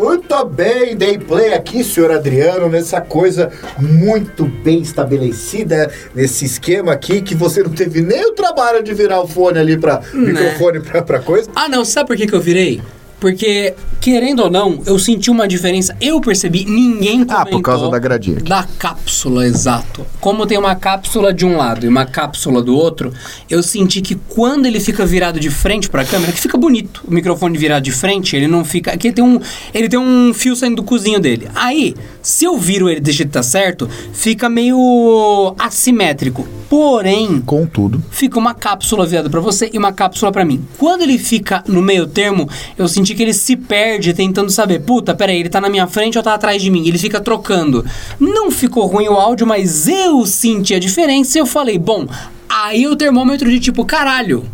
Muito bem, dei play aqui, senhor Adriano, nessa coisa muito bem estabelecida, nesse esquema aqui, que você não teve nem o trabalho de virar o fone ali pra Né. microfone pra coisa. Ah, não, sabe por que, que eu virei? Porque, querendo ou não, eu senti uma diferença. Eu percebi, ninguém comentou. Ah, por causa da gradinha. Da cápsula, exato. Como tem uma cápsula de um lado e uma cápsula do outro, eu senti que quando ele fica virado de frente pra câmera, que fica bonito. O microfone virado de frente, ele não fica. Aqui tem um. Ele tem um fio saindo do cozinho dele. Aí, se eu viro ele desse jeito que tá certo, fica meio assimétrico. Porém, Contudo. fica uma cápsula virada pra você e uma cápsula pra mim. Quando ele fica no meio termo, eu senti que ele se perde tentando saber, puta, peraí, ele tá na minha frente ou tá atrás de mim? Ele fica trocando. Não ficou ruim o áudio, mas eu senti a diferença e eu falei, bom, aí o termômetro de tipo, caralho,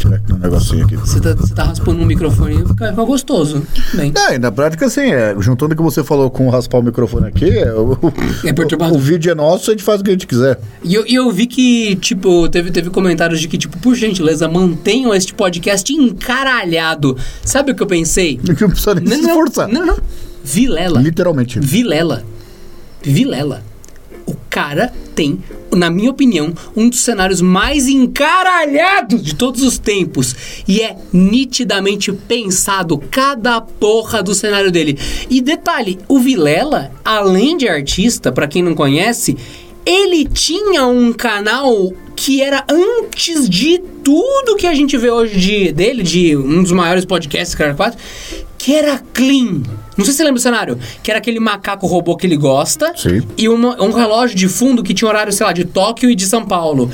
tirar aqui um negocinho aqui. você tá, você tá raspando um microfone, fica, fica gostoso. Bem. É, na prática, assim, é, juntando o que você falou com raspar o microfone aqui, é, o, É perturbador. o, o vídeo é nosso, a gente faz o que a gente quiser. E eu, e eu vi que, tipo, teve, teve comentários de que, tipo, por gentileza, mantenham este podcast encaralhado. Sabe o que eu pensei? Gente não precisa nem se esforçar. Não, não. Vilela. Literalmente. Vilela. Vilela. O cara tem, na minha opinião, um dos cenários mais encaralhados de todos os tempos. E é nitidamente pensado cada porra do cenário dele. E detalhe, o Vilela, além de artista, pra quem não conhece, ele tinha um canal que era antes de tudo que a gente vê hoje de, dele, de um dos maiores podcasts, cara 4, que era clean. Não sei se você lembra do cenário. Que era aquele macaco robô que ele gosta. Sim. E uma- um relógio de fundo que tinha horário, sei lá, de Tóquio e de São Paulo.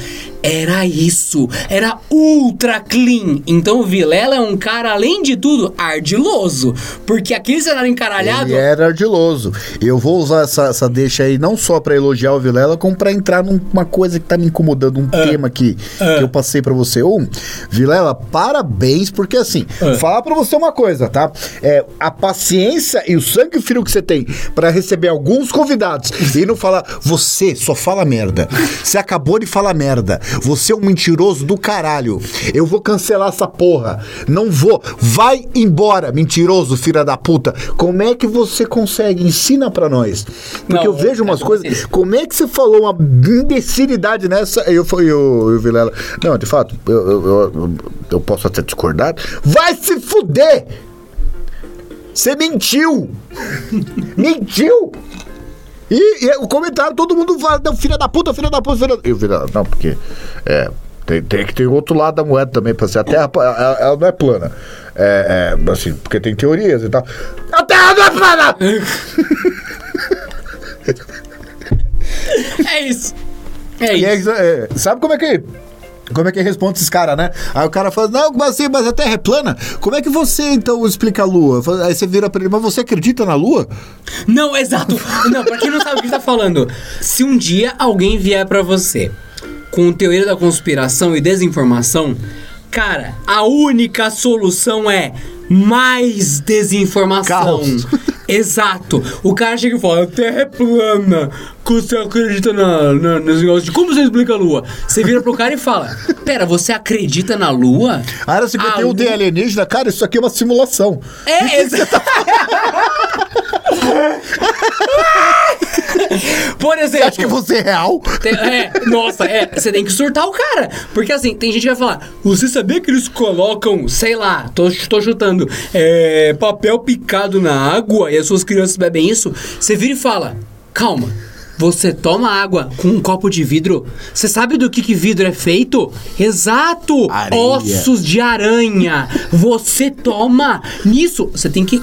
Era isso. Era ultra clean. Então o Vilela é um cara, além de tudo, ardiloso. Porque aquele cenário encaralhado. Ele era ardiloso. Eu vou usar essa, essa deixa aí não só pra elogiar o Vilela, como pra entrar numa coisa que tá me incomodando, um tema aqui que eu passei pra você. Um, Vilela, parabéns, porque assim, falar pra você uma coisa, tá? É, a paciência e o sangue frio que você tem pra receber alguns convidados e não falar, você só fala merda. Você acabou de falar merda. Você é um mentiroso do caralho. Eu vou cancelar essa porra. Não vou. Vai embora, mentiroso, filha da puta. Como é que você consegue? Ensina pra nós. Porque Não, eu vejo é umas coisas. Como é que você falou uma imbecilidade nessa? Eu falei, eu, eu Vilela. Não, de fato, eu, eu, eu, eu posso até discordar. Vai se fuder! Você mentiu! mentiu! E, e o comentário, todo mundo fala, filha da puta, filha da puta, filha da... Eu, filha, não, porque... É, tem, tem que ter outro lado da moeda também, pra ser a Terra, ela, ela não é plana. É, é, assim, porque tem teorias e tal. A Terra não é plana! É isso. É E isso. é, sabe como é que... Como é que responde esses caras, né? Aí o cara fala, não, mas assim, mas a Terra é plana. Como é que você, então, explica a Lua? Aí você vira pra ele, mas você acredita na Lua? Não, exato. Não, pra quem não sabe o que tá falando. Se um dia alguém vier pra você com teoria da conspiração e desinformação, cara, a única solução é mais desinformação. Caos. Exato. O cara chega e fala: a Terra é plana. Você acredita na, na, nesse negócio de como você explica a Lua? Você vira pro cara e fala: Pera, você acredita na Lua? A área 51 A Lua- tem alienígena, cara, isso aqui é uma simulação. É, exato. Por exemplo. Acho que você é real? Tem- é, nossa, é, você tem que surtar o cara. Porque assim, tem gente que vai falar, você sabia que eles colocam, sei lá, tô, tô chutando, é, papel picado na água e as suas crianças bebem isso? Você vira e fala, calma. Você toma água com um copo de vidro. Você sabe do que, que vidro é feito? Exato! Areia. Ossos de aranha. Você toma. Nisso, você tem que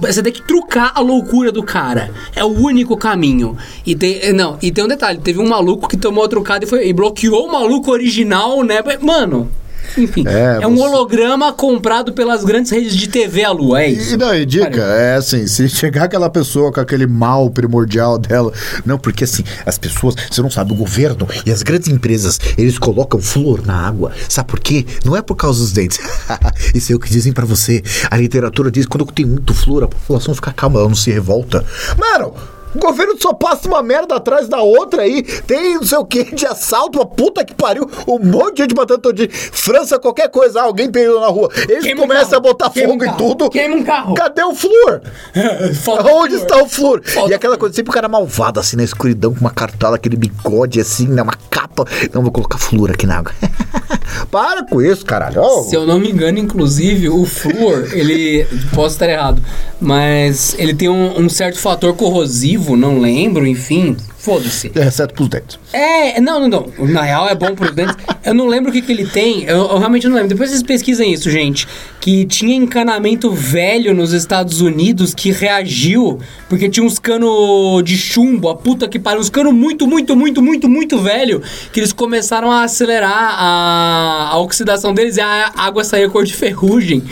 você tem que trucar a loucura do cara. É o único caminho. E tem, não, e tem um detalhe, teve um maluco que tomou a trucada e, foi, e bloqueou o maluco original, né? Mano, enfim, É, é, um você- holograma comprado pelas grandes redes de TV a lua, é isso. E não, e dica, é assim, se chegar aquela pessoa com aquele mal primordial dela, não, porque assim, as pessoas, você não sabe, o governo e as grandes empresas, eles colocam flor na água, sabe por quê? Não é por causa dos dentes, isso é o que dizem pra você, a literatura diz que quando tem muito flor, a população fica calma, ela não se revolta. Mano, O governo só passa uma merda atrás da outra aí. Tem não sei o que de assalto, uma puta que pariu. Um monte de gente matando todo dia. França, qualquer coisa, alguém perdeu na rua. Eles Queima um começam carro, a botar queima fogo um carro, tudo. queima um carro. Cadê o flúor? Onde está o flúor? E aquela coisa, sempre o cara malvado, assim, na escuridão, com uma cartola, aquele bigode, assim, né, uma capa. Não, vou colocar flúor aqui na água. Para com isso, caralho. Se eu não me engano, inclusive, o flúor, ele. Posso estar errado, mas ele tem um, um certo fator corrosivo, não lembro, enfim. Foda-se. É, Exceto pros dentes. É, não, não, não. Na real é bom pros dentes. Eu não lembro o que, que ele tem. Eu, eu realmente não lembro. Depois vocês pesquisem isso, gente. Que tinha encanamento velho nos Estados Unidos que reagiu porque tinha uns cano de chumbo, a puta que pariu, uns cano muito, muito, muito, muito, muito velho, que eles começaram a acelerar a, a oxidação deles e a água saía cor de ferrugem.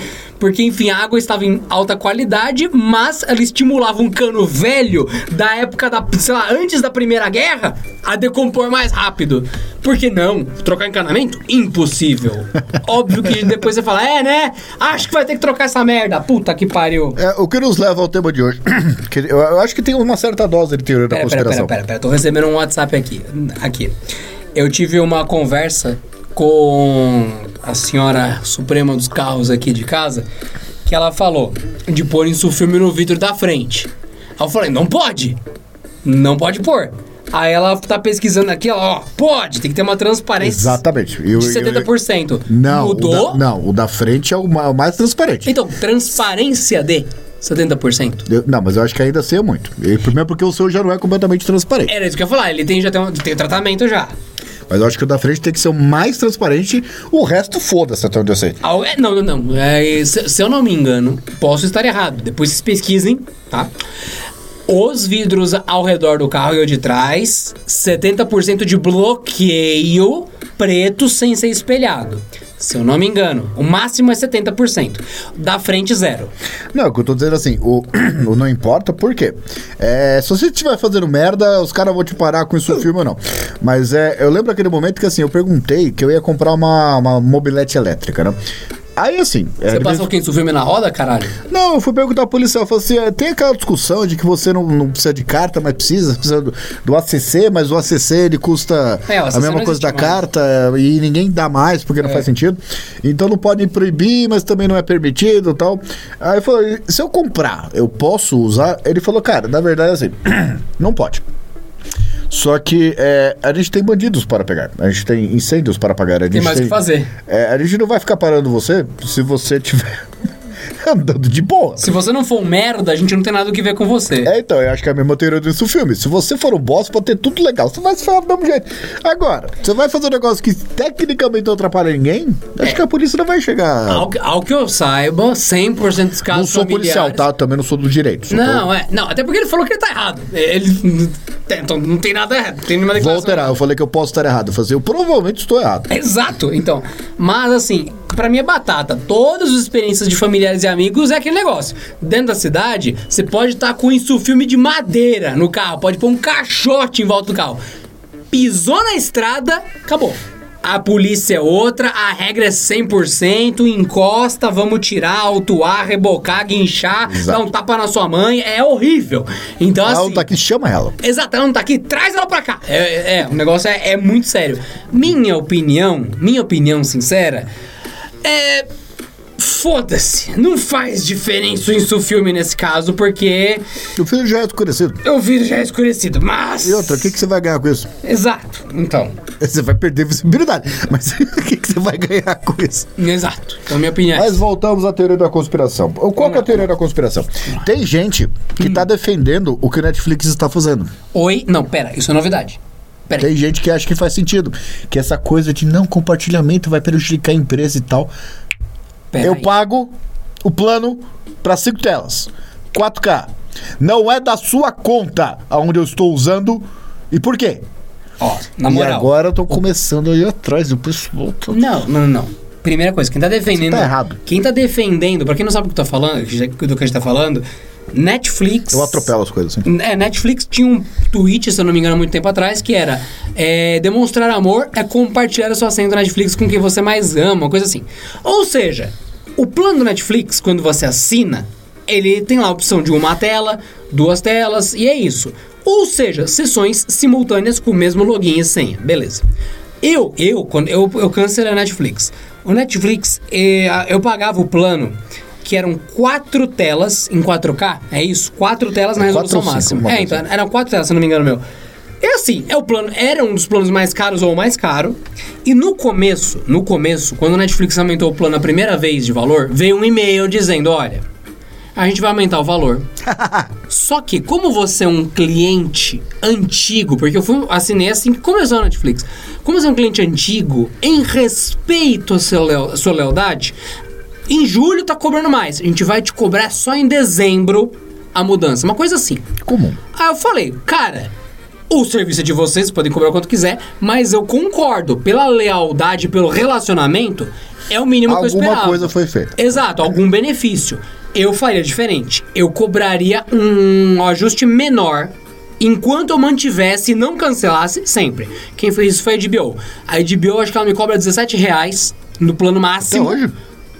Porque, enfim, a água estava em alta qualidade, mas ela estimulava um cano velho da época da, sei lá, antes da Primeira Guerra a decompor mais rápido. Por que não? Trocar encanamento? Impossível. Óbvio que depois você fala, é, né? Acho que vai ter que trocar essa merda. Puta que pariu. É, o que nos leva ao tema de hoje. Eu, eu acho que tem uma certa dose de teoria da Pera, pera, conspiração. pera, pera, pera. Tô recebendo um WhatsApp aqui. Aqui. Eu tive uma conversa com a senhora suprema dos carros aqui de casa, que ela falou de pôr isso filme no vidro da frente. Aí eu falei, não pode. Não pode pôr. Aí ela tá pesquisando aqui, ó, pode, tem que ter uma transparência Exatamente. Eu- de eu- 70%. Não, Mudou? O da, não, o da frente é o ma- o mais transparente. Então, transparência de 70%. Eu- não, mas eu acho que ainda sei muito. E, primeiro porque o seu já não é completamente transparente. Era isso que eu ia falar, ele tem, já tem, um, tem um tratamento já. Mas eu acho que o da frente tem que ser o mais transparente. O resto, foda-se, até onde eu sei. É, Não, não, não. É, se, se eu não me engano, posso estar errado. Depois vocês pesquisem, tá? Os vidros ao redor do carro e o de trás, 70% de bloqueio preto sem ser espelhado. Se eu não me engano, o máximo é 70%. Da frente, zero. Não, o que eu tô dizendo assim, o, o não importa, por quê? É, se você estiver fazendo merda, os caras vão te parar com isso no filme ou não. Mas é, eu lembro aquele momento que assim, eu perguntei que eu ia comprar uma, uma mobilete elétrica, né? Aí assim. é, Você passou quem filme na roda, caralho? Não, eu fui perguntar ao policial, eu falei assim, é, tem aquela discussão de que você não, não precisa de carta, mas precisa, precisa do, do ACC, mas o ACC ele custa É, ACC a mesma coisa da mais. carta e ninguém dá mais porque não É. faz sentido. Então não pode proibir, mas também não é permitido e tal. Aí eu falei, se eu comprar, eu posso usar? Ele falou, cara, na verdade é assim, não pode. Só que é, a gente tem bandidos para pegar, a gente tem incêndios para apagar. A gente Tem mais o que fazer. é, a gente não vai ficar parando você se você tiver andando de boa. Se você não for um merda, a gente não tem nada o que ver com você. É, então, eu acho que é a mesma teoria desse filme. Se você for um boss, pode ter tudo legal. Você vai se falar do mesmo jeito. Agora, você vai fazer um negócio que tecnicamente não atrapalha ninguém, É. acho que a polícia não vai chegar. Ao, que- ao que eu saiba, 100% dos casos não sou policial, familiares- tá? Também não sou do direito. Não, é. Não, até porque ele falou que ele tá errado. Ele. Então, não tem nada errado. Tem nenhuma Vou declaração. alterar. Eu falei que eu posso estar errado. Eu falei assim, eu provavelmente estou errado. Exato, então. Mas assim, pra mim é batata. Todas as experiências de familiares e amigos é aquele negócio. Dentro da cidade, você pode estar com isso filme de madeira no carro, pode pôr um caixote em volta do carro. Pisou na estrada, acabou. A polícia é outra, a regra é 100%, encosta, vamos tirar, autuar, rebocar, guinchar, Exato. dar um tapa na sua mãe, é horrível. Então Ela assim... não tá aqui, chama ela. Exato, ela não tá aqui, traz ela pra cá. É, é, é, o negócio é, é muito sério. Minha opinião, minha opinião sincera, é. Foda-se, não faz diferença isso o filme nesse caso, porque O filho já é escurecido. o vídeo já é escurecido, mas. E outra, o que, que você vai ganhar com isso? Exato, então. Você vai perder visibilidade. Mas o que, que você vai ganhar com isso? Exato. Então, minha opinião é. Mas voltamos à teoria da conspiração. Qual que é a teoria da conspiração? Tem gente que Hum. tá defendendo o que o Netflix está fazendo. Oi. Não, pera, isso é novidade. Pera aí. Tem gente que acha que faz sentido. Que essa coisa de não compartilhamento vai prejudicar a empresa e tal. Pera Eu aí. pago o plano para cinco telas. 4K. Não é da sua conta aonde eu estou usando. E por quê? Ó, na e moral. agora eu tô começando a ir atrás. O pessoal tá... Não, não, não. Primeira coisa, quem tá defendendo. Você tá errado. Quem tá defendendo, pra quem não sabe o que eu tô falando, do que a gente tá falando, Netflix. Eu atropelo as coisas assim. É, Netflix tinha um tweet, se eu não me engano, há muito tempo atrás, que era é, demonstrar amor é compartilhar a sua senha do Netflix com quem você mais ama, uma coisa assim. Ou seja, o plano do Netflix, quando você assina, ele tem lá a opção de uma tela, duas telas, e é isso. Ou seja, sessões simultâneas com o mesmo login e senha. Beleza. Eu, eu, quando eu, eu cancelei a Netflix. O Netflix, eh, eu pagava o plano que eram quatro telas em 4K, é isso? Quatro telas na É resolução máxima. É, então, eram quatro telas, se não me engano, meu. É assim, é o plano, era um dos planos mais caros ou o mais caro. E no começo, no começo, quando o Netflix aumentou o plano a primeira vez de valor, veio um e-mail dizendo, olha, a gente vai aumentar o valor. Só que, como você é um cliente antigo, porque eu fui, assinei assim que começou a Netflix, como você é um cliente antigo, em respeito à sua, à sua lealdade, em julho tá cobrando mais. A gente vai te cobrar só em dezembro a mudança. Uma coisa assim. Comum. Aí eu falei, cara, o serviço é de vocês, podem cobrar quanto quiser, mas eu concordo, pela lealdade, pelo relacionamento, é o mínimo que eu Alguma esperava. coisa foi feita. Exato, algum benefício. Eu faria diferente. Eu cobraria um ajuste menor enquanto eu mantivesse e não cancelasse sempre. Quem fez isso foi a HBO. A HBO, acho que ela me cobra 17 reais no plano máximo. Até hoje?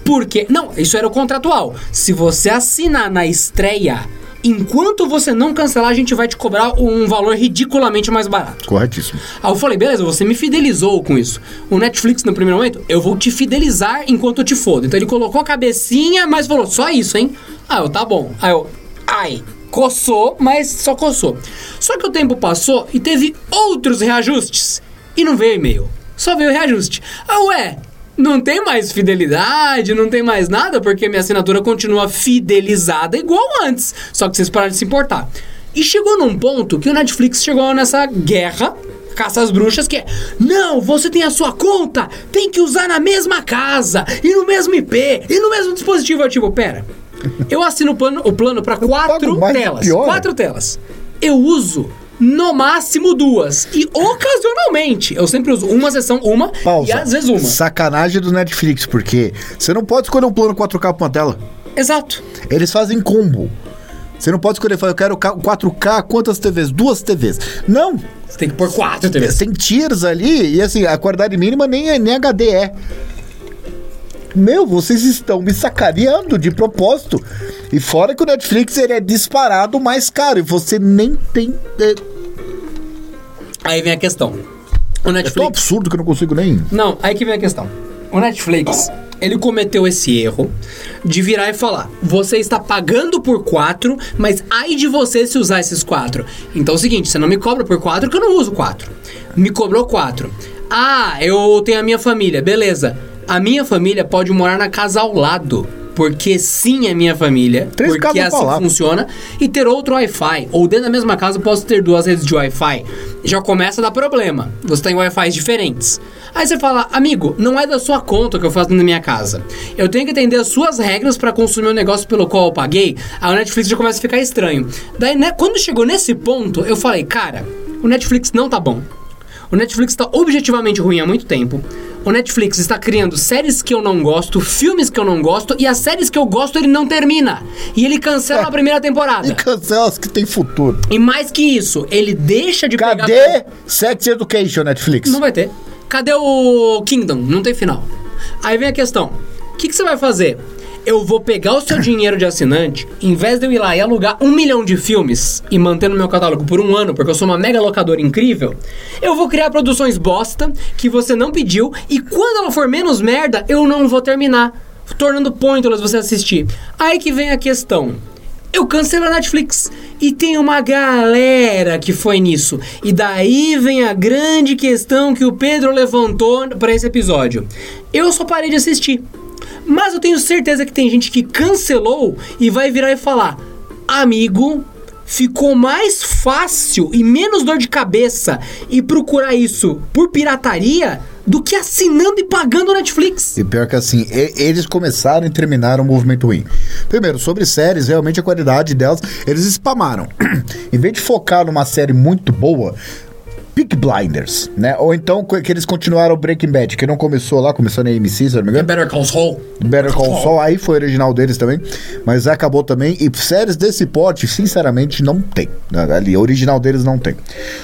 Porque. Não, isso era o contratual. Se você assinar na estreia, enquanto você não cancelar, a gente vai te cobrar um valor ridiculamente mais barato. Corretíssimo. Aí eu falei, beleza, você me fidelizou com isso. O Netflix, no primeiro momento, eu vou te fidelizar enquanto eu te fodo. Então ele colocou a cabecinha, mas falou, só isso, hein? Aí eu, tá bom. Aí eu, ai, coçou, mas só coçou. Só que o tempo passou e teve outros reajustes. E não veio e-mail. Só veio reajuste. Ah, ué, não tem mais fidelidade, não tem mais nada, porque minha assinatura continua fidelizada igual antes. Só que vocês pararam de se importar. E chegou num ponto que o Netflix chegou nessa guerra, caça às bruxas, que é: não, você tem a sua conta, tem que usar na mesma casa, e no mesmo IP, e no mesmo dispositivo. Eu, tipo, pera. Eu assino o plano, o plano para quatro telas. Quatro telas. Eu uso. No máximo duas. E ocasionalmente, eu sempre uso uma sessão, uma, Pausa. e às vezes uma. Sacanagem do Netflix, porque você não pode escolher um plano 4K pra uma tela. Exato. Eles fazem combo. Você não pode escolher, falar, eu quero K- 4K, quantas TVs? Duas TVs. Não, Você tem que pôr quatro TVs. tem tiers ali e assim, a qualidade mínima nem, é- nem HD é. Meu, vocês estão me sacaneando de propósito. E fora que o Netflix ele é disparado mais caro e você nem tem. É, Aí vem a questão. O é tão Netflix. absurdo que eu não consigo nem. Não, aí que vem a questão. O Netflix, ele cometeu esse erro de virar e falar: você está pagando por quatro, mas ai de você se usar esses quatro. Então é o seguinte: você não me cobra por quatro, que eu não uso quatro. Me cobrou quatro. Ah, eu tenho a minha família, beleza. A minha família pode morar na casa ao lado. Porque sim é minha família. Três porque assim lá. funciona. E ter outro Wi-Fi. Ou dentro da mesma casa eu posso ter duas redes de Wi-Fi. Já começa a dar problema. Você tem Wi-Fi diferentes. Aí você fala, amigo, não é da sua conta que eu faço na minha casa. Eu tenho que entender as suas regras para consumir o negócio pelo qual eu paguei. Aí o Netflix já começa a ficar estranho. Daí, né, quando chegou nesse ponto, eu falei, cara, o Netflix não tá bom. O Netflix está objetivamente ruim há muito tempo. O Netflix está criando séries que eu não gosto, filmes que eu não gosto, e as séries que eu gosto ele não termina. E ele cancela a primeira E temporada. cancela as que tem futuro. E mais que isso, ele deixa de pegar. Cadê Sex Education, Netflix? Não vai ter. Cadê o Kingdom? Não tem final. Aí vem a questão: o que, que você vai fazer? Eu vou pegar o seu dinheiro de assinante, em vez de eu ir lá e alugar um milhão de filmes e manter no meu catálogo por um ano, porque eu sou uma mega locadora incrível, eu vou criar produções bosta que você não pediu e quando ela for menos merda, eu não vou terminar, tornando pointless você assistir. Aí que vem a questão. Eu cancelo a Netflix. E tem uma galera que foi nisso. E daí vem a grande questão que o Pedro levantou para esse episódio. Eu só parei de assistir. Mas eu tenho certeza que tem gente que cancelou e vai virar e falar: Amigo, ficou mais fácil e menos dor de cabeça e procurar isso por pirataria do que assinando e pagando Netflix. E pior que assim, e- eles começaram e terminaram o movimento ruim. Primeiro, sobre séries, realmente a qualidade delas, eles spamaram. em vez de focar numa série muito boa, Peak Blinders, né? Ou então que eles continuaram Breaking Bad, que não começou lá, começou na AMC, se não me engano. Better Call Saul. Better Call Saul, aí foi original deles também, mas acabou também. E séries desse porte, sinceramente, não tem. Ali, original deles não tem.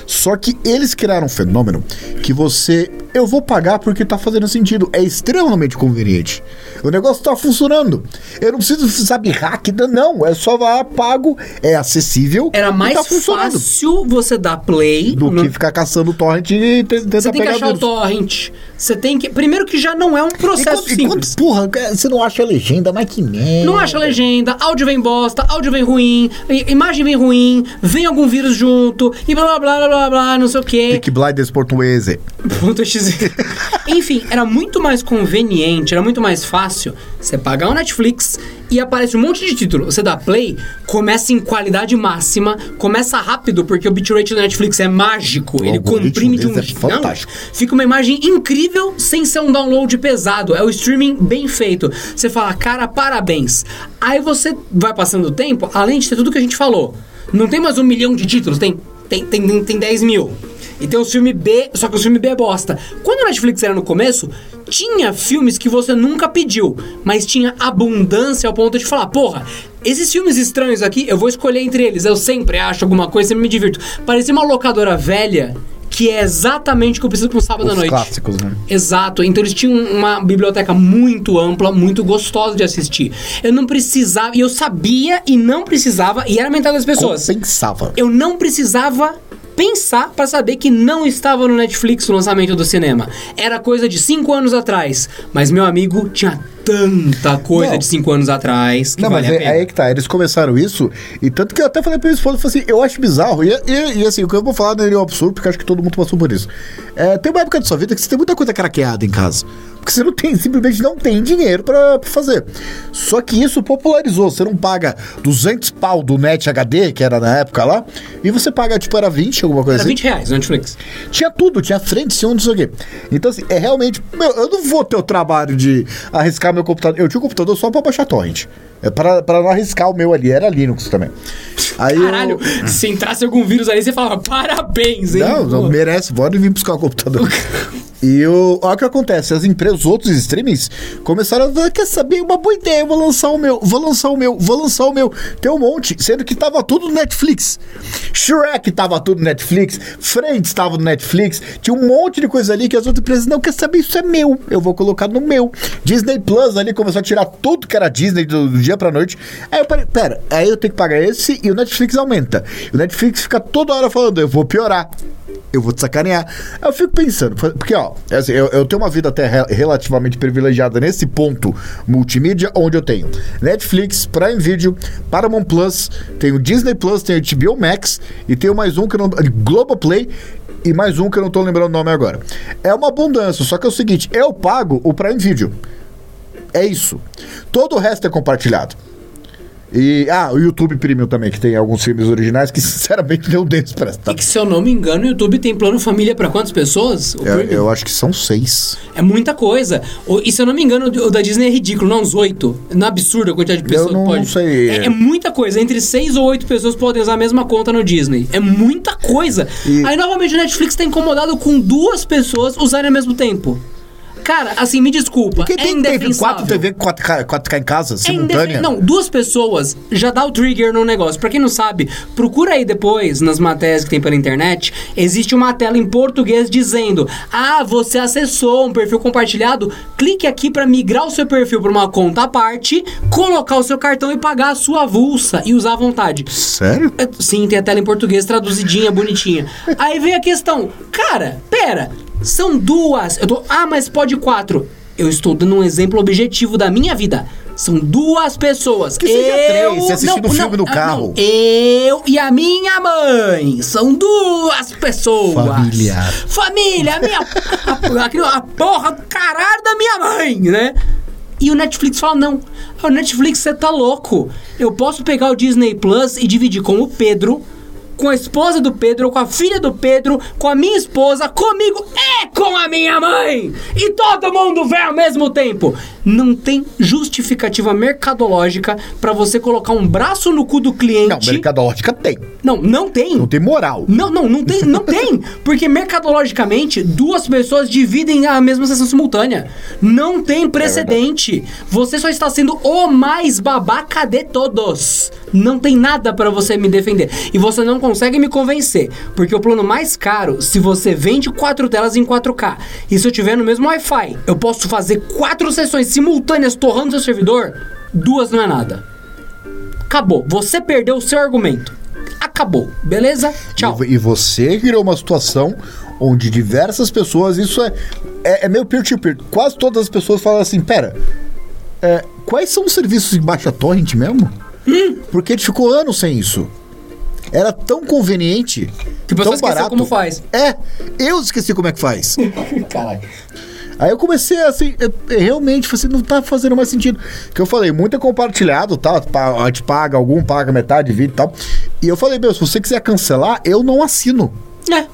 Só que eles criaram um fenômeno que você. Eu vou pagar porque tá fazendo sentido. É extremamente conveniente. O negócio tá funcionando. Eu não preciso, sabe, hack, não. É só lá, pago, é acessível. Era e mais tá fácil você dar play Do no- que ficar caçando torrent e te- tentar Você tem que pegar achar o vírus. torrent. Você tem que. Primeiro que já não é um E processo e quando, simples. porra, você não acha a legenda, mas que merda. Não acha legenda, áudio vem bosta, áudio vem ruim, imagem vem ruim, vem algum vírus junto, e blá blá blá blá blá, blá não sei o quê. Peak Blinders portuguese. Ponto .exe. Enfim, era muito mais conveniente, era muito mais fácil você pagar o Netflix e aparece um monte de título. Você dá play, começa em qualidade máxima, começa rápido, porque o bitrate do Netflix é mágico. O ele comprime de um é jeito- Não, fantástico. Fica uma imagem incrível sem ser um download pesado. É o streaming bem feito. Você fala, cara, parabéns. Aí você vai passando o tempo, além de ter tudo que a gente falou. Não tem mais um milhão de títulos, tem, tem, tem, tem 10 mil. E tem o filme B, só que o filme B é bosta. Quando o Netflix era no começo, tinha filmes que você nunca pediu, mas tinha abundância ao ponto de falar, porra, esses filmes estranhos aqui, eu vou escolher entre eles. Eu sempre acho alguma coisa, sempre me divirto. Parecia uma locadora velha, que é exatamente o que eu preciso para um sábado à Os noite. clássicos, né? Exato, então eles tinham uma biblioteca muito ampla, muito gostosa de assistir. Eu não precisava, e eu sabia e não precisava, e era a mentalidade das pessoas. Compensava. Eu não precisava pensar pra saber que não estava no Netflix o lançamento do cinema. Era coisa de cinco anos atrás. Mas, meu amigo, tinha tanta coisa Não. de cinco anos atrás que Não, vale mas é, pena. aí que tá, eles começaram isso, e tanto que eu até falei pra minha esposa, eu falei assim, eu acho bizarro, e, e, e assim, o que eu vou falar não é um absurdo, porque acho que todo mundo passou por isso. É, tem uma época da sua vida que você tem muita coisa craqueada em casa, porque você não tem, simplesmente não tem dinheiro pra, pra fazer. Só que isso popularizou, você não paga 200 pau do Net HD, que era na época lá, e você paga, tipo, era 20, alguma coisa Era assim. 20 reais no Netflix. Tinha tudo, tinha frente, tinha um, não sei o quê. Então, assim, é realmente. Meu, eu não vou ter o trabalho de arriscar meu computador. Eu tinha um computador só pra baixar torrent. É pra, pra não arriscar o meu ali, era Linux também. Aí eu- Caralho, se entrasse algum vírus aí, você falava, parabéns, hein? Não, não merece, pode vir buscar o computador. E o, olha o que acontece, as empresas, os outros streamings, começaram a dizer, quer saber, uma boa ideia, eu vou lançar o meu, vou lançar o meu, vou lançar o meu. Tem um monte, sendo que tava tudo no Netflix. Shrek tava tudo no Netflix, Friends tava no Netflix, tinha um monte de coisa ali que as outras empresas, não, quer saber, isso é meu, eu vou colocar no meu. Disney Plus ali começou a tirar tudo que era Disney do, do dia pra noite. Aí eu parei, pera, aí eu tenho que pagar esse e o Netflix aumenta. E o Netflix fica toda hora falando, eu vou piorar eu vou te sacanear. Eu fico pensando, porque ó, é assim, eu, eu tenho uma vida até re- relativamente privilegiada nesse ponto multimídia, onde eu tenho Netflix, Prime Video, Paramount Plus, tenho Disney Plus, tenho HBO Max e tenho mais um que eu não. Globoplay. E mais um que eu não tô lembrando o nome agora. É uma abundância, só que é o seguinte: eu pago o Prime Video. É isso. Todo o resto é compartilhado. E, ah, o YouTube Premium também, que tem alguns filmes originais que, sinceramente, não deles presta. E que, se eu não me engano, o YouTube tem plano família pra quantas pessoas? O Eu, eu acho que são seis. É muita coisa. O- E se eu não me engano, o da Disney é ridículo, não uns oito. Não é absurdo a quantidade de pessoas não que pode. sei. É, é muita coisa. Entre seis ou oito pessoas podem usar a mesma conta no Disney. É muita coisa. E- Aí, novamente, o Netflix tá incomodado com duas pessoas usarem ao mesmo tempo. Cara, assim, me desculpa. Porque é tem indefensável. quatro TV 4K, 4K em casa, É simultânea. indefen- Não, duas pessoas já dá o trigger no negócio. Pra quem não sabe, procura aí depois nas matérias que tem pela internet. Existe uma tela em português dizendo: Ah, você acessou um perfil compartilhado. Clique aqui pra migrar o seu perfil pra uma conta à parte, colocar o seu cartão e pagar a sua avulsa e usar à vontade. Sério? É, Sim, tem a tela em português traduzidinha, bonitinha. Aí vem a questão, cara, pera, são duas. Eu tô, ah, mas pode quatro. Eu estou dando um exemplo objetivo da minha vida. São duas pessoas. Que seja eu, três, assistindo um filme no ah, carro. não. Eu e a minha mãe. São duas pessoas. Familiar. Família, a minha. a, a, a porra do caralho da minha mãe, né? E o Netflix fala: não. O Netflix, você tá louco. Eu posso pegar o Disney Plus e dividir com o Pedro, com a esposa do Pedro, com a filha do Pedro, com a minha esposa, comigo e com a minha mãe. E todo mundo vê ao mesmo tempo. não tem justificativa mercadológica pra você colocar um braço no cu do Não, cliente. mercadológica tem. Não, não tem. Não tem moral. Não, não, não tem, não tem. Porque mercadologicamente, duas pessoas dividem a mesma sessão simultânea. Não tem precedente. você só está sendo o mais babaca de todos. Não tem nada para você me defender. E você não consegue me convencer. Porque o plano mais caro, se você vende quatro telas em 4K, e se eu tiver no mesmo Wi-Fi, eu posso fazer quatro sessões simultâneas torrando seu servidor, duas não é nada. Acabou. Você perdeu o seu argumento. Acabou. Beleza? Tchau. E, você criou uma situação onde diversas pessoas, isso é, é, é meio peer-to-peer. Quase todas as pessoas falam assim: pera, é, quais são os serviços em baixa torrent mesmo? Porque gente ficou anos sem isso. Era tão conveniente. Que o pessoal tão esqueceu barato. como faz. É, eu esqueci como é que faz. Caralho. Aí eu comecei assim, eu, eu realmente assim, não tá fazendo mais sentido. Que eu falei, muito é compartilhado, tá? A gente paga, algum paga metade, vídeo e tal. E eu falei, meu, se você quiser cancelar, eu não assino. É.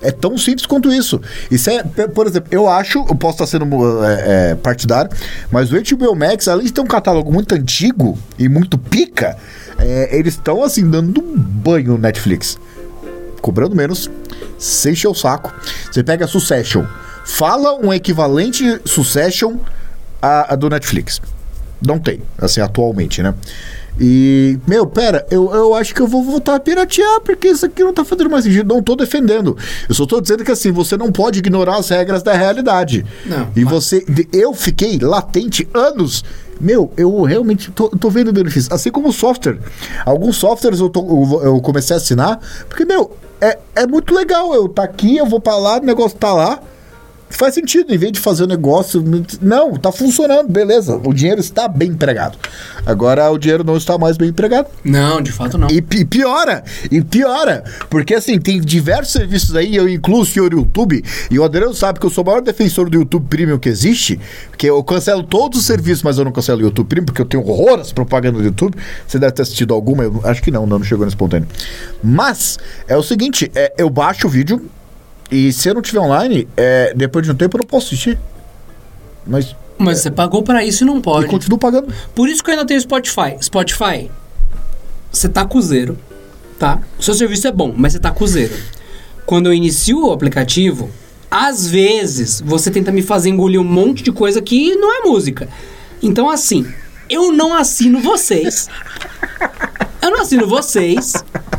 É tão simples quanto isso. Isso é, por exemplo, eu acho, eu posso estar sendo é, é, partidário, mas o HBO Max, além de ter um catálogo muito antigo e muito pica, é, eles estão assim, dando um banho no Netflix. Cobrando menos, sem o saco. Você pega a Succession, fala um equivalente Succession a, a do Netflix. Não tem, assim, atualmente, né? E, meu, pera, eu, eu acho que eu vou voltar a piratear, porque isso aqui não tá fazendo mais sentido. Não tô defendendo. Eu só tô dizendo que assim, você não pode ignorar as regras da realidade. Não, E mas- você. Eu fiquei latente anos. Meu, eu realmente tô, tô vendo benefícios. Assim como o software. Alguns softwares eu, tô- eu eu comecei a assinar, porque, meu, é, é muito legal. Eu tá aqui, eu vou pra lá, o negócio tá lá. Faz sentido, em vez de fazer o negócio. Não, tá funcionando, beleza. O dinheiro está bem empregado. Agora o dinheiro não está mais bem empregado. Não, de fato não. E pi- piora, e piora. Porque assim, tem diversos serviços aí, eu incluo o senhor YouTube, e o Adriano sabe que eu sou o maior defensor do YouTube Premium que existe, porque eu cancelo todos os serviços, mas eu não cancelo o YouTube Premium, porque eu tenho horror às propagandas do YouTube. Você deve ter assistido alguma, eu acho que não, não, não chegou no espontâneo. Mas, é o seguinte, é, eu baixo o vídeo, e se eu não tiver online, é, depois de um tempo eu não posso assistir. Mas Mas você pagou pra isso e não e pode. continuo pagando. Por isso que eu ainda tenho Spotify. Spotify, você tá com zero, tá? O seu serviço é bom, mas você tá com zero. Quando eu inicio o aplicativo, às vezes você tenta me fazer engolir um monte de coisa que não é música. Então, assim, eu não assino vocês. Eu não assino vocês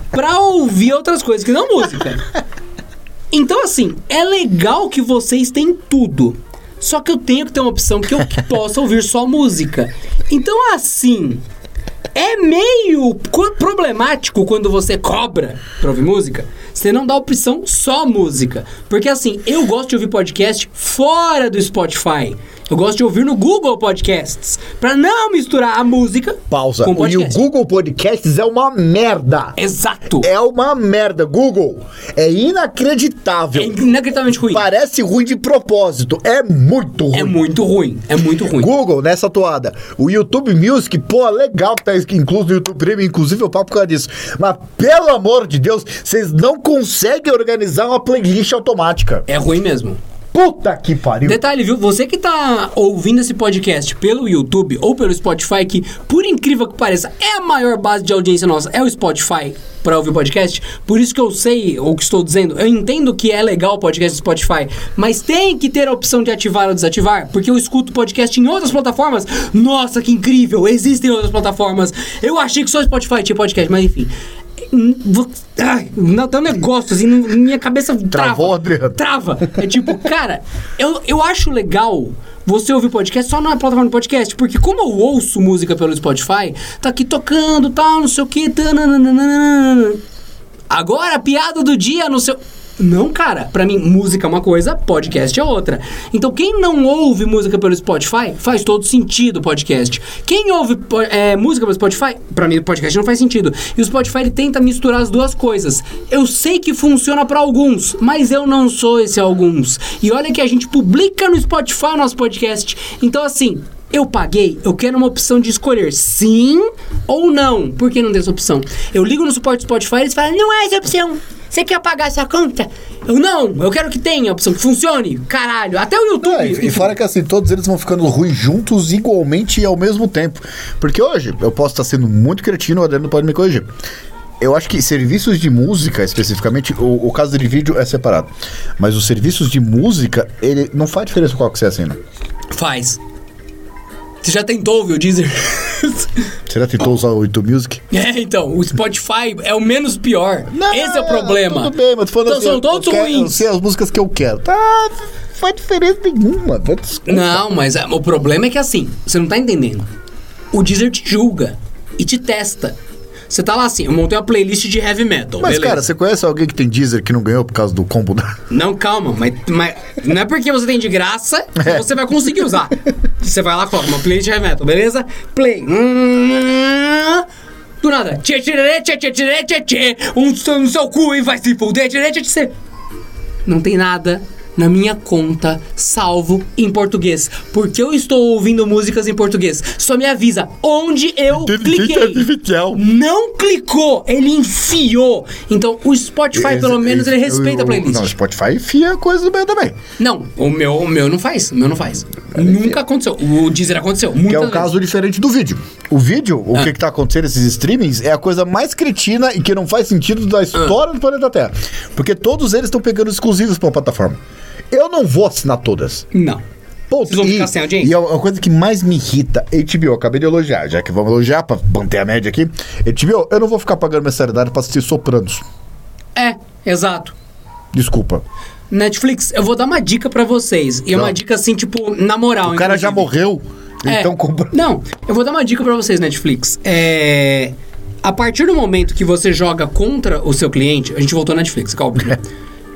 pra ouvir outras coisas que não música. Então, assim, é legal que vocês têm tudo. Só que eu tenho que ter uma opção que eu possa ouvir só música. Então, assim, é meio co- problemático quando você cobra pra ouvir música. Você não dá opção só música. Porque assim, eu gosto de ouvir podcast fora do Spotify. Eu gosto de ouvir no Google Podcasts. Pra não misturar a música Pausa. com E o podcast. Google Podcasts é uma merda. Exato. É uma merda, Google. É inacreditável. É inacreditavelmente ruim. Parece ruim de propósito. É muito ruim. É muito ruim. É muito ruim. Google, nessa toada. O YouTube Music, pô, legal que tá incluso no YouTube Premium, inclusive eu papo por causa disso. Mas, pelo amor de Deus, vocês não conseguem organizar uma playlist automática. É ruim mesmo. Puta que pariu. Detalhe, viu? Você que tá ouvindo esse podcast pelo YouTube ou pelo Spotify, que por incrível que pareça é a maior base de audiência nossa, é o Spotify pra ouvir podcast. Por isso que eu sei, ou que estou dizendo, eu entendo que é legal o podcast do Spotify, mas tem que ter a opção de ativar ou desativar, porque eu escuto podcast em outras plataformas. Nossa, que incrível! Existem outras plataformas. Eu achei que só o Spotify tinha podcast, mas enfim. Ai, não, tem um negócio assim, minha cabeça trava. Travou, Adriano. Trava. É tipo, cara, eu, eu acho legal você ouvir podcast só na plataforma de podcast, porque como eu ouço música pelo Spotify, tá aqui tocando, tal, não sei o que. Agora, a piada do dia no seu. Não, cara. Pra mim, música é uma coisa, podcast é outra. Então, quem não ouve música pelo Spotify, faz todo sentido o podcast. Quem ouve é, música pelo Spotify, pra mim, podcast não faz sentido. E o Spotify, ele tenta misturar as duas coisas. Eu sei que funciona pra alguns, mas eu não sou esse alguns. E olha que a gente publica no Spotify o nosso podcast. Então, assim, eu paguei, eu quero uma opção de escolher sim ou não. Por que não tem essa opção? Eu ligo no suporte do Spotify e eles falam, não é essa opção. Você quer pagar essa conta? Eu não, eu quero que tenha a opção, que funcione. Caralho, até o YouTube. É, e, e fora que assim, todos eles vão ficando ruins juntos igualmente e ao mesmo tempo. Porque hoje, eu posso estar sendo muito cretino, o Adriano pode me corrigir. Eu acho que serviços de música, especificamente, o, o caso de vídeo é separado. Mas os serviços de música, ele não faz diferença qual que você assina. Faz. Você já tentou ouvir o Deezer? Você já tentou usar o YouTube Music? é, então, o Spotify é o menos pior. Esse é o problema. Tudo bem, mas falando Então, assim, são todos ruins. Eu sei as músicas que eu quero. Tá, faz diferença nenhuma. desculpa. Não, mas é, o problema é que assim, você não tá entendendo. O Deezer te julga e te testa. Você tá lá assim, eu montei uma playlist de heavy metal. Mas, beleza. cara, você conhece alguém que tem Deezer que não ganhou por causa do combo da... Não, calma, mas, mas não é porque você tem de graça que É. você vai conseguir usar. Você vai lá, coloca uma playlist de heavy metal, beleza? Play. Do nada. Tchê, tchê, tchê, tchê, tchê, tchê, tchê, um no seu cu e vai se fuder. Tchê, tchê, tchê. Não tem nada na minha conta salvo em português. Porque eu estou ouvindo músicas em português. Só me avisa onde eu cliquei. artificial. Não clicou, ele enfiou. Então o Spotify, pelo menos, ele respeita a playlist. Não, o Spotify enfia coisa no meio também. Não, o meu, o meu não faz. O meu não faz. Nunca aconteceu. O Deezer aconteceu. Que é um vezes. caso diferente do vídeo. O vídeo, o Ah. que, que tá acontecendo nesses streamings, é a coisa mais cretina e que não faz sentido da história do planeta Terra. Porque todos eles estão pegando exclusivos pra uma plataforma. Eu não vou assinar todas. Não. Ponto. Vocês vão e, ficar sem audiência? E a, a coisa que mais me irrita, HBO, acabei de elogiar, já que vamos elogiar pra manter a média aqui. HBO, eu não vou ficar pagando mensalidade pra assistir Sopranos. É, exato. Desculpa. Netflix, eu vou dar uma dica pra vocês. E é uma dica assim, tipo, na moral. O cara já inclusive. morreu, É. então compra. Não, eu vou dar uma dica pra vocês, Netflix. É. A partir do momento que você joga contra o seu cliente, a gente voltou na Netflix, calma.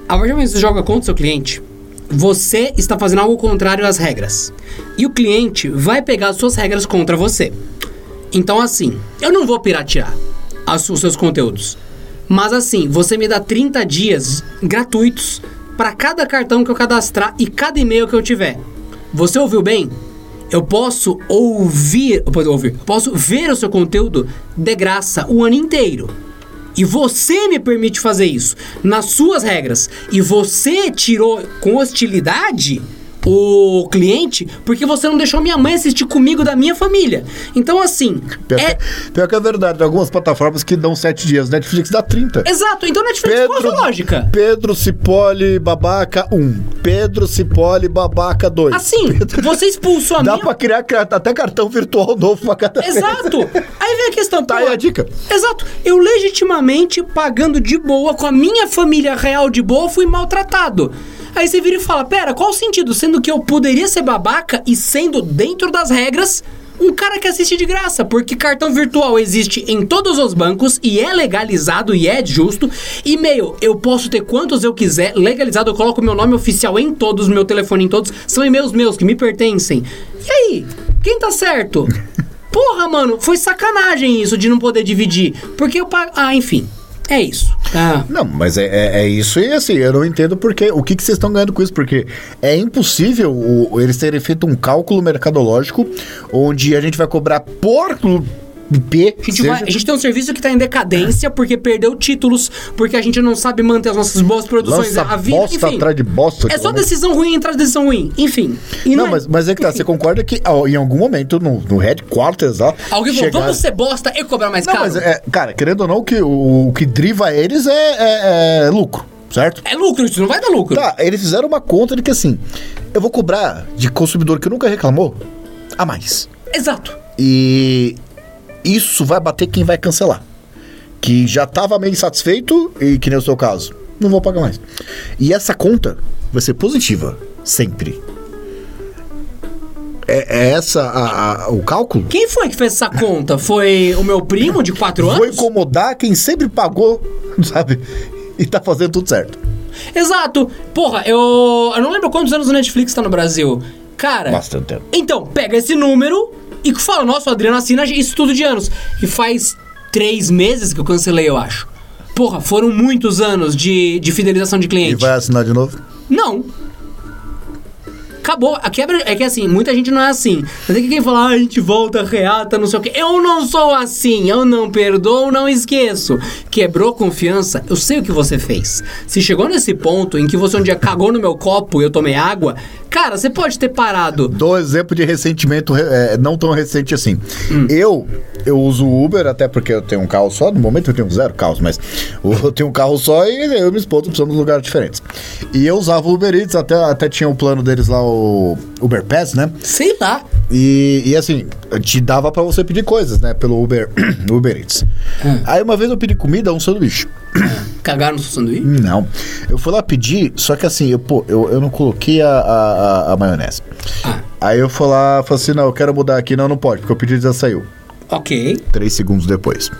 a partir do momento que você joga contra o seu cliente, você está fazendo algo contrário às regras. E o cliente vai pegar as suas regras contra você. Então, assim, eu não vou piratear as- os seus conteúdos. Mas, assim, você me dá 30 dias gratuitos para cada cartão que eu cadastrar e cada e-mail que eu tiver. Você ouviu bem? Eu posso ouvir, eu posso ouvir, posso ver o seu conteúdo de graça o ano inteiro. E você me permite fazer isso nas suas regras. E você tirou com hostilidade o cliente porque você não deixou minha mãe assistir comigo da minha família. Então, assim, Pior, é. que, pior que é verdade, tem algumas plataformas que dão 7 dias, Netflix dá 30. Exato, então Netflix, qual a sua lógica? Pedro Cipoli Babaca 1. Pedro Cipoli Babaca 2. Assim, você expulsou a Dá minha. pra criar até cartão virtual novo pra cada vez. Exato! Aí vem a questão, Tá pô, aí a dica. Exato. Eu legitimamente, pagando de boa, com a minha família real de boa, fui maltratado. Aí você vira e fala, pera, qual o sentido? Sendo que eu poderia ser babaca e sendo dentro das regras um cara que assiste de graça, porque cartão virtual existe em todos os bancos e é legalizado e é justo. E-mail, eu posso ter quantos eu quiser, legalizado, eu coloco meu nome oficial em todos, meu telefone em todos, são e-mails meus que me pertencem. E aí, quem tá certo? Porra, mano, foi sacanagem isso de não poder dividir. Porque eu pago. Ah, enfim. É isso. Tá. Não, mas é, é, é isso e assim, eu não entendo porque, o que, que vocês estão ganhando com isso, porque é impossível o- eles terem feito um cálculo mercadológico onde a gente vai cobrar por IP, A gente, vai- a gente tem um serviço que tá em decadência porque perdeu títulos, porque a gente não sabe manter as nossas boas produções. lança a vida, bosta enfim. atrás de bosta. É só decisão ruim atrás de decisão ruim. Enfim. E Não, é- mas, mas é que tá, você concorda que em algum momento no, no headquarters lá. Alguém falou, chegaram- vamos ser bosta e cobrar mais Não, caro? mas é, cara, querendo ou não, o que, o, o que driva eles é, é- é lucro, certo? É lucro, isso não vai dar lucro. Tá, eles fizeram uma conta de que assim, eu vou cobrar de consumidor que nunca reclamou a mais. Exato. E isso vai bater quem vai cancelar. Que já tava meio insatisfeito e que nem o seu caso, não vou pagar mais. E essa conta vai ser positiva, sempre. É, é essa a- a- o cálculo? Quem foi que fez essa conta? Foi o meu primo de 4 Vou anos? incomodar quem sempre pagou, sabe? E tá fazendo tudo certo. Exato. Porra, eu, eu não lembro quantos anos o Netflix tá no Brasil. Cara. Bastante tempo. Então, pega esse número e fala, nossa, o Adriano assina isso tudo de anos. E faz três meses que eu cancelei, eu acho. Porra, foram muitos anos de, de fidelização de E cliente. vai assinar de novo? Não. Acabou. A quebra é que assim, muita gente não é assim. Mas é que quem fala, ah, a gente volta, reata, não sei o quê. Eu não sou assim. Eu não perdoo, não esqueço. Quebrou confiança, eu sei o que você fez. Se chegou nesse ponto em que você um dia cagou no meu copo e eu tomei água, cara, você pode ter parado. Dou exemplo de ressentimento é, não tão recente assim. Hum. Eu, eu uso Uber, até porque eu tenho um carro só. No momento eu tenho zero carros, mas eu tenho um carro só e eu e minha esposa precisamos de lugares diferentes. E eu usava o Uber Eats, até, até tinha o plano deles lá, o Uber Pass, né? Sei lá. E, e assim, te dava pra você pedir coisas, né? Pelo Uber, Uber Eats. Aí uma vez eu pedi comida, um sanduíche. Cagaram no seu sanduíche? Não. Eu fui lá pedir, só que assim, eu, pô, eu, eu não coloquei a, a, a- maionese. Ah. Aí eu fui lá, falei assim, não, eu quero mudar aqui. Não, não pode, porque o pedido já saiu. Ok, Três segundos depois.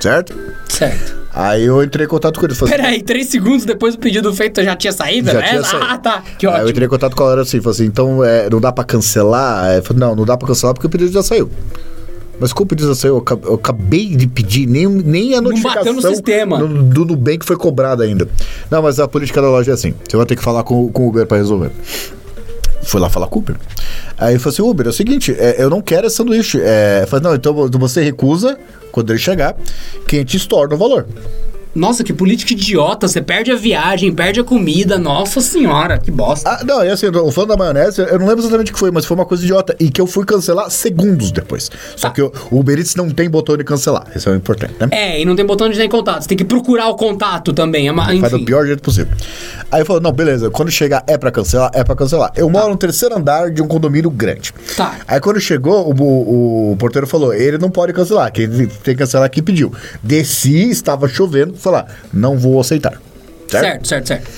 Certo? certo. Aí eu entrei em contato com ele. Falei, assim, Peraí, três segundos depois do pedido feito já tinha saído, Já né? tinha saído. Ah, tá. Que Aí eu ótimo. entrei em contato com a galera assim, falei assim, então é, não dá pra cancelar? Eu falei, não, não dá pra cancelar porque o pedido já saiu. Mas pedido já saiu, eu, aca- eu acabei de pedir, nem, nem a Não notificação bateu no sistema. do, do Nubank foi cobrada ainda. Não, mas a política da loja é assim, você vai ter que falar com, com o Uber pra resolver. Fui lá falar com o Uber. Aí eu falei assim, Uber, é o seguinte, é, eu não quero esse sanduíche. É, eu falei, não, então você recusa, quando ele chegar, que a gente estorna o valor. Nossa, que política idiota. Você perde a viagem, perde a comida. Nossa senhora, que bosta. Ah, não, e assim, o fã da maionese, eu não lembro exatamente o que foi, mas foi uma coisa idiota. E que eu fui cancelar segundos depois. Só Tá. que o Uber Eats não tem botão de cancelar. Isso é o importante, né? É, e não tem botão de ter contato. Você tem que procurar o contato também. É uma, Faz do pior jeito possível. Aí eu falei, não, beleza, quando chegar é pra cancelar, é pra cancelar. Eu moro no terceiro andar de um condomínio grande. Tá. Aí quando chegou, o, o- o porteiro falou, ele não pode cancelar, quem tem que cancelar aqui pediu. Desci, estava chovendo, falar, não vou aceitar. Certo, certo, certo.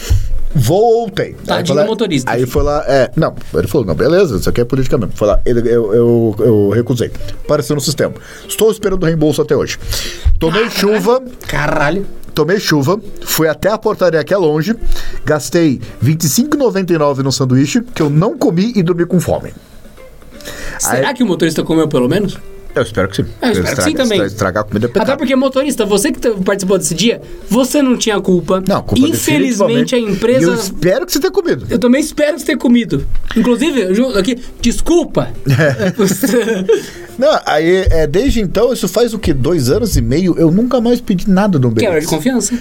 Voltei. Tadinho do motorista. Aí foi lá, é, não, ele falou, não, beleza, isso aqui é política mesmo. Foi lá, eu, eu, eu recusei. Apareceu no sistema. Estou esperando o reembolso até hoje. Tomei chuva, Caralho. tomei chuva, fui até a portaria que é longe, gastei R$ 25,99 no sanduíche, que eu não comi e dormi com fome. Será Aí- que o motorista comeu pelo menos? Eu espero que sim. Eu espero que sim também. estra- Estragar a comida é pecado. Até porque, motorista, você que participou desse dia, você não tinha culpa. Não, culpa Infelizmente, a empresa. eu espero que você tenha comido. Eu também espero você ter comido. Inclusive, aqui, desculpa. Não, aí, é, desde então, isso faz o quê? Dois anos e meio, eu nunca mais pedi nada no Uber Quebra de confiança.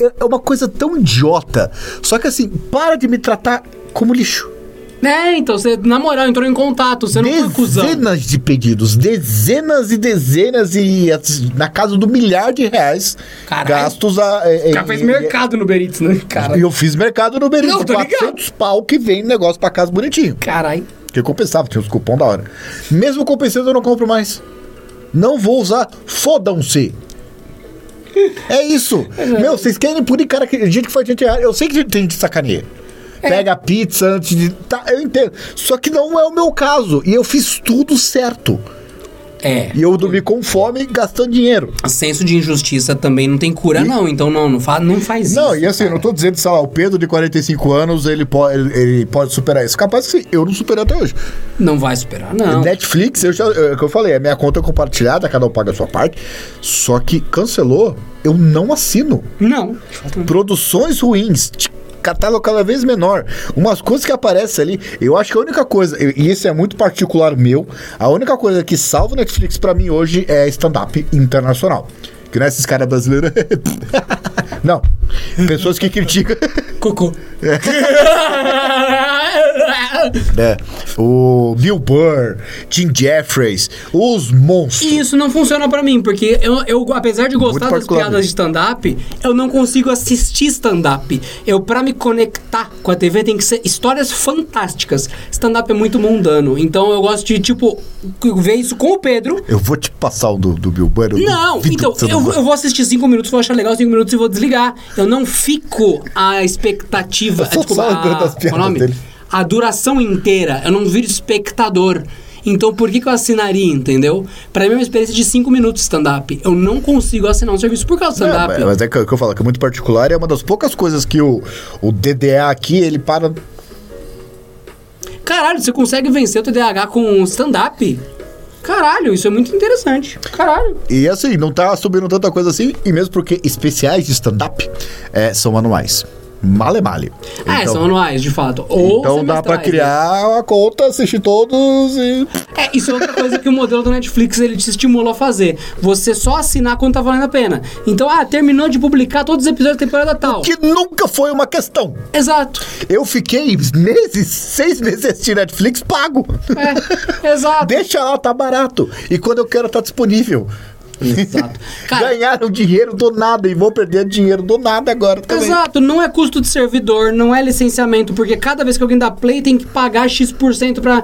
É é uma coisa tão idiota. Só que assim, para de me tratar como lixo. É, então, você, na moral, entrou em contato, você não foi cuzão. Dezenas de pedidos, dezenas e dezenas e assim, na casa do milhar de reais Caralho. gastos a. O cara fez mercado no Uber Eats, né? Cara, E eu fiz mercado no Uber Não, Eats, tô ligado. 400 pau que vem negócio pra casa bonitinho. caralho. Que eu compensava, tinha os cupom da hora. Mesmo compensando, eu não compro mais. Não vou usar, fodam-se. É isso. Meu, vocês querem punir cara que gente que faz gente errada. Eu sei que tem gente sacaneia. É. Pega a pizza antes de. Tá, eu entendo. Só que não é o meu caso. E eu fiz tudo certo. É. E eu dormi com fome gastando dinheiro. Senso de injustiça também não tem cura, não. Então, não, não, fa não faz Não, isso. e assim, eu não tô dizendo, sei lá, o Pedro de 45 anos, ele pode, ele, pode superar isso. Capaz que eu não superei até hoje. Não vai superar, não. Netflix, eu já, é o que eu falei, a minha conta é compartilhada, cada um paga a sua parte. Só que cancelou, eu não assino. Não. Produções ruins, catálogo cada vez menor. Umas coisas que aparecem ali, eu acho que a única coisa, e isso é muito particular meu, a única coisa que salva o Netflix pra mim hoje é stand-up internacional. Que não é esses caras brasileiros. não. Pessoas que criticam. Cocô. É, o Bill Burr, Jim Jeffries, os monstros. E isso não funciona pra mim, porque eu, eu, apesar de gostar das piadas de stand-up, eu não consigo assistir stand-up. Eu, pra me conectar com a TV, tem que ser histórias fantásticas. Stand-up é muito mundano. Então eu gosto de, tipo, ver isso com o Pedro. Eu vou te passar o do, do Bill Burr. eu Não, então, eu, vai. eu vou assistir cinco minutos, vou achar legal cinco minutos e vou desligar. Eu não fico a expectativa. Eu só desculpa, falo a, das qual é piadas nome? dele. A duração inteira. Eu não viro espectador. Então por que, que eu assinaria, entendeu? Pra mim é uma experiência de cinco minutos de stand-up. Eu não consigo assinar um serviço por causa do É, stand-up. mas- mas é que, que eu falo, que é muito particular e é uma das poucas coisas que o, o DDA aqui, ele para. Caralho, você consegue vencer o TDAH com stand-up? Caralho, isso é muito interessante. Caralho. E assim, não tá subindo tanta coisa assim, e mesmo porque especiais de stand-up é, são anuais. Male male. Ah, Então- são anuais, de fato. Ou Então dá pra semestrais, né? criar a conta, assistir todos e. É, isso é outra coisa que o modelo do Netflix ele te estimula a fazer. Você só assinar quando tá valendo a pena. Então, ah, terminou de publicar todos os episódios da temporada tal. Que nunca foi uma questão. Exato. Eu fiquei meses, seis meses assistindo Netflix pago. É, exato. Deixa lá, tá barato. E quando eu quero, tá disponível. Exato. Cara, Ganharam dinheiro do nada e vão perder dinheiro do nada agora também. Exato, não é custo de servidor, não é licenciamento, porque cada vez que alguém dá play tem que pagar X% pra.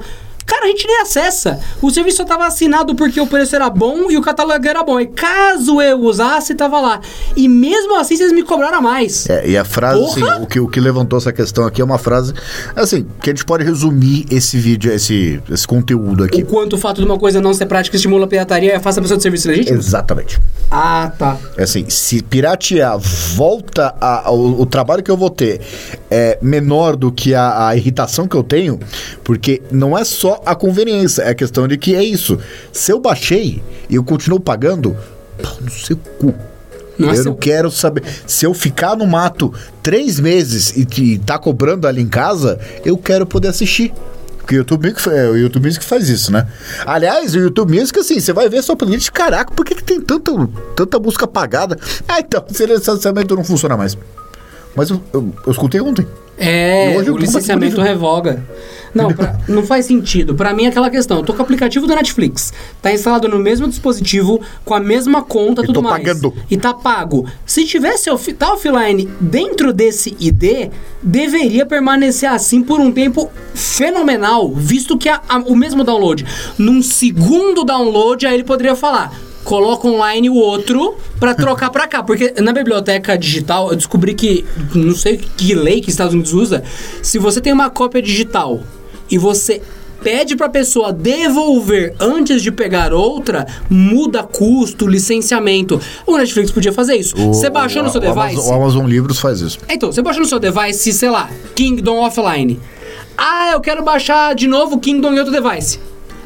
A gente nem acessa. O serviço só tava assinado porque o preço era bom e o catálogo era bom. E caso eu usasse, tava lá. E mesmo assim, vocês me cobraram a mais. É, e a frase, assim, o que, o que levantou essa questão aqui é uma frase, assim, que a gente pode resumir esse vídeo, esse, esse conteúdo aqui. O quanto o fato de uma coisa não ser prática estimula a pirataria e afasta a pessoa de serviço legítimo? Exatamente. Ah, tá. É assim, se piratear volta a- ao o trabalho que eu vou ter é menor do que a, a irritação que eu tenho, porque não é só a conveniência, é a questão de que é isso. Se eu baixei e eu continuo pagando, pau no seu cu. É eu não quero saber. Se eu ficar no mato três meses e, e tá cobrando ali em casa, eu quero poder assistir. Porque o YouTube, Music, é o YouTube Music faz isso, né? Aliás, o YouTube Music, assim, você vai ver a sua playlist, caraca, por que, que tem tanta, tanta música apagada? Ah, então, esse licenciamento não funciona mais. Mas eu, eu, eu escutei ontem. É, hoje o licenciamento revoga. Não, pra- não faz sentido. Pra mim é aquela questão. Eu tô com o aplicativo da Netflix. Tá instalado no mesmo dispositivo, com a mesma conta, E tudo mais. pagando. E tá pago. Se tivesse off, tá offline dentro desse ID, deveria permanecer assim por um tempo fenomenal, visto que a- a- o mesmo download. Num segundo download, aí ele poderia falar. Coloca online o outro pra trocar pra cá. Porque na biblioteca digital eu descobri que, não sei que lei que os Estados Unidos usa, se você tem uma cópia digital e você pede pra pessoa devolver antes de pegar outra, muda custo, licenciamento. O Netflix podia fazer isso. Você baixou no seu o device? Amazon, o Amazon Livros faz isso. Então, você baixou no seu device, sei lá, Kingdom Offline. Ah, eu quero baixar de novo Kingdom em outro device.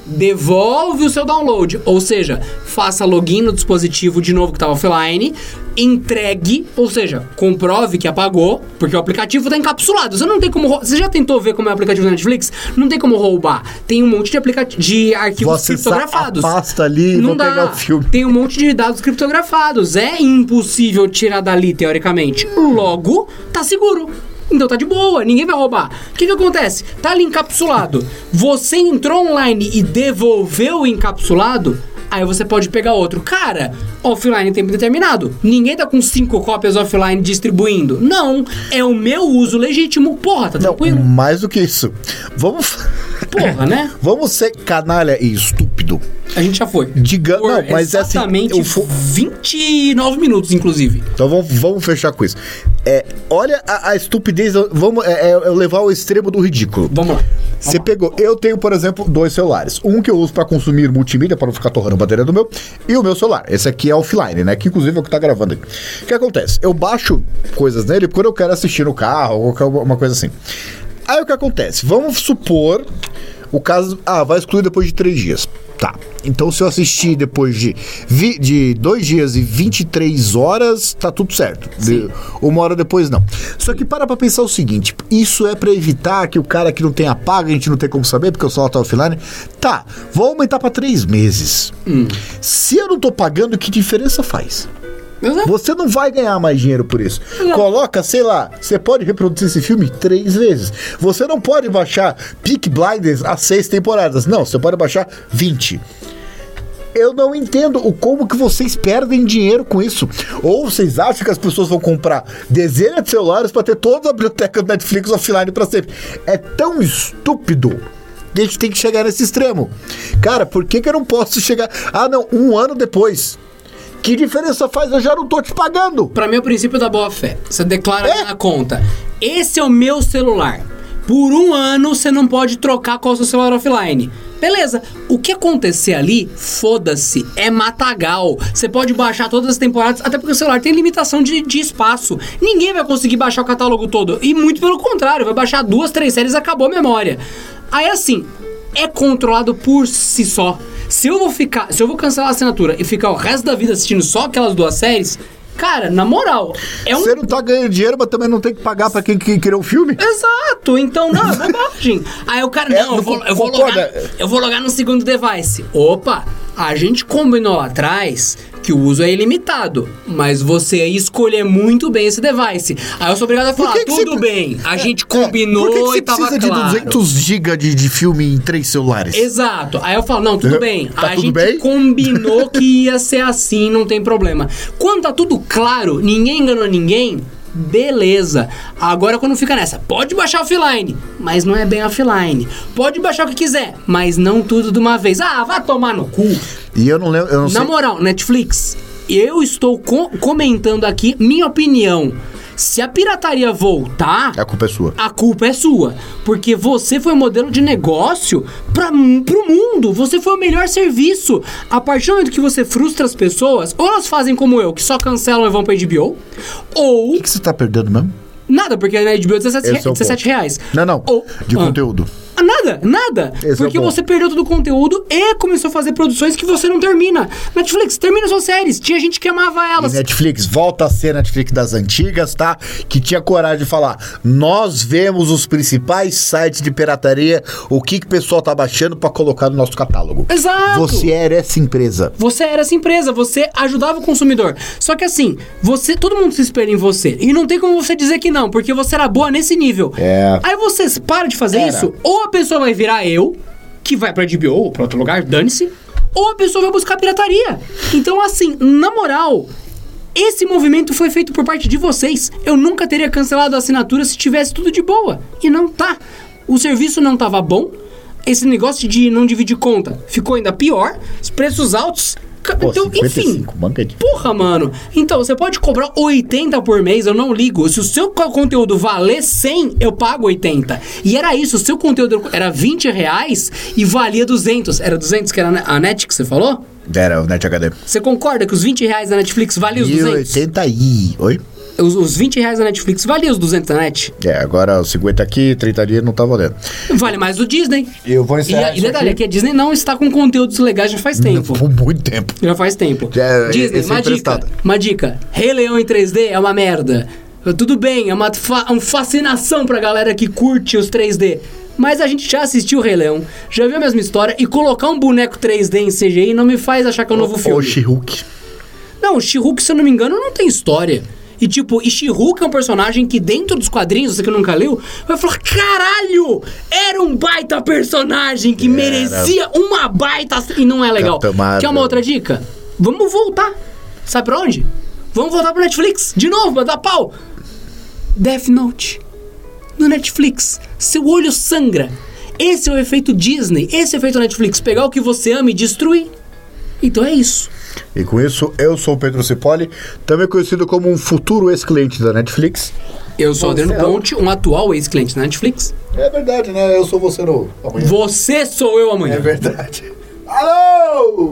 Devolve o seu download, ou seja, faça login no dispositivo de novo que estava offline, entregue, ou seja, comprove que apagou, porque o aplicativo está encapsulado. Você não tem como. Você já tentou ver como é o aplicativo da Netflix? Não tem como roubar. Tem um monte de aplicati de arquivos criptografados. a pasta ali não dá. pegar o filme. Tem um monte de dados criptografados. É impossível tirar dali, teoricamente. Logo, tá seguro. Então tá de boa, ninguém vai roubar. O que que acontece? Tá ali encapsulado. Você entrou online e devolveu o encapsulado, aí você pode pegar outro. Cara, offline em tempo determinado. Ninguém tá com cinco cópias offline distribuindo. Não, é o meu uso legítimo. Porra, tá Não, tranquilo? mais do que isso. Vamos. Porra, né? Vamos ser canalha e estúpido. A gente já foi. Diga, Por não, mas é assim. exatamente eu fo- 29 minutos, inclusive. Então vamos, vamos fechar com isso. É, olha a, a estupidez, vamos é, é, levar ao extremo do ridículo. Vamos lá. Você pegou, eu tenho, por exemplo, dois celulares. Um que eu uso pra consumir multimídia, para não ficar torrando a bateria do meu, e o meu celular. Esse aqui é offline, né? Que inclusive é o que tá gravando aqui. O que acontece? Eu baixo coisas nele quando eu quero assistir no carro ou qualquer uma coisa assim. Aí o que acontece? Vamos supor o caso. Ah, vai excluir depois de três dias. Tá. Então, se eu assistir depois de, vi, de dois dias e 23 horas, tá tudo certo. De- uma hora depois, não. Só que para pra pensar o seguinte: isso é pra evitar que o cara que não tenha paga, a gente não tem como saber, porque o celular tá offline. Tá, vou aumentar pra três meses. Se eu não tô pagando, que diferença faz? Exato. Você não vai ganhar mais dinheiro por isso. Coloca, sei lá, você pode reproduzir esse filme três vezes. Você não pode baixar Peak Blinders a seis temporadas. Não, você pode baixar 20. Eu não entendo o como que vocês perdem dinheiro com isso. Ou vocês acham que as pessoas vão comprar dezenas de celulares para ter toda a biblioteca do Netflix offline para sempre. É tão estúpido que a gente tem que chegar nesse extremo. Cara, por que, que eu não posso chegar. Ah, não, um ano depois. Que diferença faz? Eu já não tô te pagando. Pra mim é o princípio da boa fé. Você declara É? na conta. Esse é o meu celular. Por um ano você não pode trocar com o seu celular offline. Beleza. O que acontecer ali, foda-se. É matagal. Você pode baixar todas as temporadas, até porque o celular tem limitação de, de espaço. Ninguém vai conseguir baixar o catálogo todo. E muito pelo contrário, vai baixar duas, três séries e acabou a memória. Aí assim, é controlado por si só. Se eu vou ficar, se eu vou cancelar a assinatura e ficar o resto da vida assistindo só aquelas duas séries, Cara, na moral, é um. Você não tá ganhando dinheiro, mas também não tem que pagar pra quem que criou o filme? Exato, então não, é bobagem. Aí o cara, É, não, eu não vou, eu, vou logar, eu vou logar no segundo device. Opa, a gente combinou lá atrás que o uso é ilimitado, mas você escolher muito bem esse device. Aí eu sou obrigado a falar, que que tudo você- bem, a gente É, por combinou que que você e tava precisa claro. de 200 GB de, de filme em três celulares? Exato. Aí eu falo, não, tudo Uhum. bem. Tá a tudo gente bem? combinou que ia ser assim, não tem problema. Quando tá tudo claro, ninguém enganou ninguém, beleza. Agora quando fica nessa, pode baixar offline, mas não é bem offline. Pode baixar o que quiser, mas não tudo de uma vez. Ah, vai tomar no cu. E eu não lembro, eu não Na sei. moral, Netflix, eu estou co- comentando aqui minha opinião. Se a pirataria voltar, A culpa é sua. a culpa é sua. Porque você foi o modelo de negócio para pro mundo. Você foi o melhor serviço. A partir do momento que você frustra as pessoas, ou elas fazem como eu, que só cancelam e vão pra HBO, ou. O que você tá perdendo mesmo? Nada, porque na HBO é 17, Esse é o 17 ponto. reais. Não, não. Ou- de ah. conteúdo. Nada, nada. Esse é Porque ponto. você perdeu todo o conteúdo e começou a fazer produções que você não termina. Netflix, termina suas séries. Tinha gente que amava E elas. Netflix, volta a ser Netflix das antigas, tá? Que tinha coragem de falar: nós vemos os principais sites de pirataria, o que, que o pessoal tá baixando pra colocar no nosso catálogo. Exato. Você era essa empresa. Você era essa empresa, você ajudava o consumidor. Só que assim, você, todo mundo se espelha em você. E não tem como você dizer que não, porque você era boa nesse nível. É. Aí você para de fazer Era. isso, ou a pessoa vai virar eu, que vai pra HBO ou pra outro lugar, dane-se, ou a pessoa vai buscar pirataria. Então, assim, na moral, esse movimento foi feito por parte de vocês. Eu nunca teria cancelado a assinatura se tivesse tudo de boa. E não tá. O serviço não tava bom. Esse negócio de não dividir conta ficou ainda pior. Os preços altos. Pô, então, enfim. 55, banca de... Porra, mano. Então, você pode cobrar 80 por mês, eu não ligo. Se o seu co- conteúdo valer 100, eu pago 80. E era isso, o seu conteúdo era 20 reais e valia 200. Era 200 que era a net que você falou? Era o Net HD. Você concorda que os 20 reais da Netflix valiam os 200? 1080 i. Oi? Os, os 20 reais da Netflix valiam os 200 da net? É, agora os 50 aqui, 30 dias não tá valendo. Vale mais do Disney. Eu vou E, encerrar a- e detalhe, é que a Disney não está com conteúdos legais já faz tempo. Por muito tempo. Já faz tempo. Já, Disney, é uma dica. Uma dica. Rei Leão em 3D é uma merda. Tudo bem, é uma, fa uma fascinação pra galera que curte os 3D. Mas a gente já assistiu o Rei Leão, já viu a mesma história, e colocar um boneco 3D em CGI não me faz achar que é um novo filme. She-Hulk. Não, o She-Hulk, se eu não me engano, não tem história. E tipo, e She-Hulk é um personagem que dentro dos quadrinhos, você que nunca leu, vai falar, caralho, era um baita personagem que merecia uma baita... E não é legal. Quer uma outra dica? Vamos voltar. Sabe pra onde? Vamos voltar pro Netflix. De novo, pra dar pau. Death Note. No Netflix. Seu olho sangra. Esse é o efeito Disney. Esse é o efeito Netflix. Pegar o que você ama e destruir. Então é isso. E com isso, eu sou o Pedro Cipoli, também conhecido como um futuro ex-cliente da Netflix. Eu sou Adriano é o- Ponte, um atual ex-cliente da Netflix. É verdade, né? Eu sou você no amanhã. Você sou eu amanhã. É verdade. Alô!